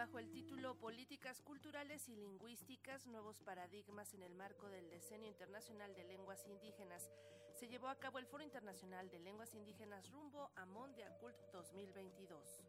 bajo el título Políticas Culturales y Lingüísticas, Nuevos Paradigmas en el marco del Decenio Internacional de Lenguas Indígenas. Se llevó a cabo el Foro Internacional de Lenguas Indígenas rumbo a Mondia Cult 2022.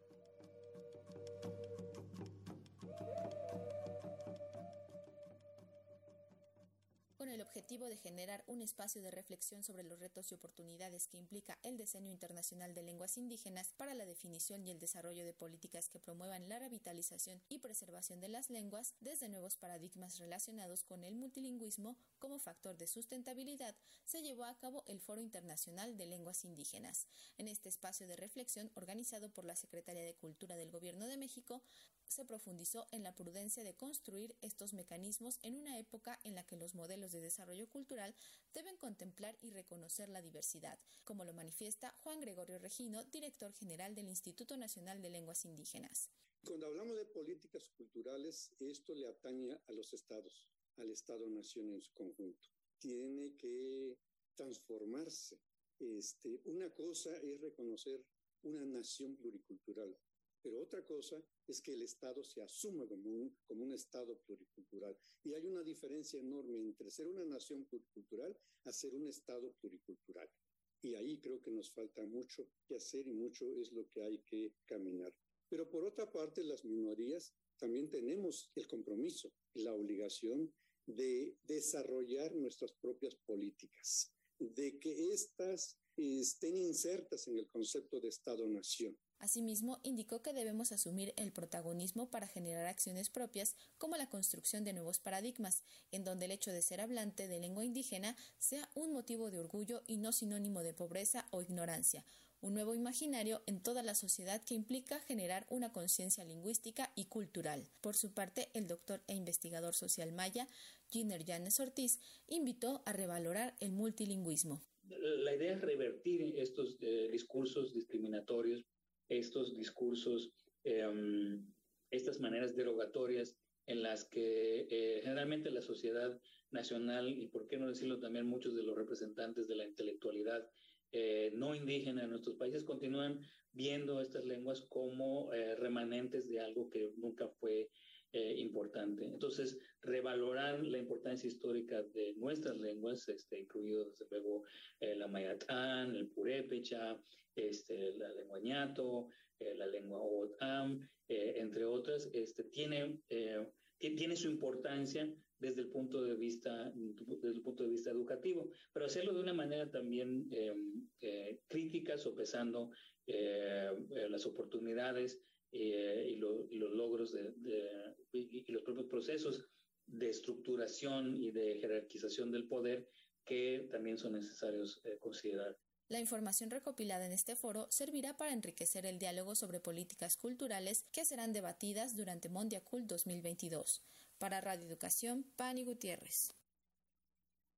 Con el objetivo de generar un espacio de reflexión sobre los retos y oportunidades que implica el diseño internacional de lenguas indígenas para la definición y el desarrollo de políticas que promuevan la revitalización y preservación de las lenguas desde nuevos paradigmas relacionados con el multilingüismo como factor de sustentabilidad, se llevó a cabo el Foro Internacional de Lenguas Indígenas. En este espacio de reflexión organizado por la Secretaría de Cultura del Gobierno de México, se profundizó en la prudencia de construir estos mecanismos en una época en la que los modelos de desarrollo cultural deben contemplar y reconocer la diversidad, como lo manifiesta Juan Gregorio Regino, director general del Instituto Nacional de Lenguas Indígenas. Cuando hablamos de políticas culturales, esto le atañe a los estados, al Estado-Nación en su conjunto. Tiene que transformarse. Este, una cosa es reconocer una nación pluricultural, pero otra cosa es que el Estado se asuma como un, como un Estado pluricultural. Y hay una diferencia enorme entre ser una nación pluricultural a ser un Estado pluricultural. Y ahí creo que nos falta mucho que hacer y mucho es lo que hay que caminar. Pero por otra parte, las minorías también tenemos el compromiso y la obligación de desarrollar nuestras propias políticas, de que éstas estén insertas en el concepto de Estado-nación Asimismo, indicó que debemos asumir el protagonismo para generar acciones propias como la construcción de nuevos paradigmas, en donde el hecho de ser hablante de lengua indígena sea un motivo de orgullo y no sinónimo de pobreza o ignorancia, un nuevo imaginario en toda la sociedad que implica generar una conciencia lingüística y cultural. Por su parte, el doctor e investigador social maya, Giner Yanes Ortiz, invitó a revalorar el multilingüismo. La idea es revertir estos eh, discursos discriminatorios estos discursos, em, estas maneras derogatorias en las que eh, generalmente la sociedad nacional y, por qué no decirlo también, muchos de los representantes de la intelectualidad eh, no indígena en nuestros países continúan viendo estas lenguas como eh, remanentes de algo que nunca fue importante. Entonces, revalorar la importancia histórica de nuestras lenguas, este, incluido desde luego eh, la mayatán, el purépecha, este, la lengua ñato, eh, la lengua otam, entre otras, este, tiene, tiene su importancia desde el punto de vista desde el punto de vista educativo, pero hacerlo de una manera también crítica, sopesando las oportunidades eh, y, los logros de, y, los propios procesos de estructuración y de jerarquización del poder que también son necesarios eh, considerar. La información recopilada en este foro servirá para enriquecer el diálogo sobre políticas culturales que serán debatidas durante Mondiacult 2022. Para Radio Educación, Pani Gutiérrez.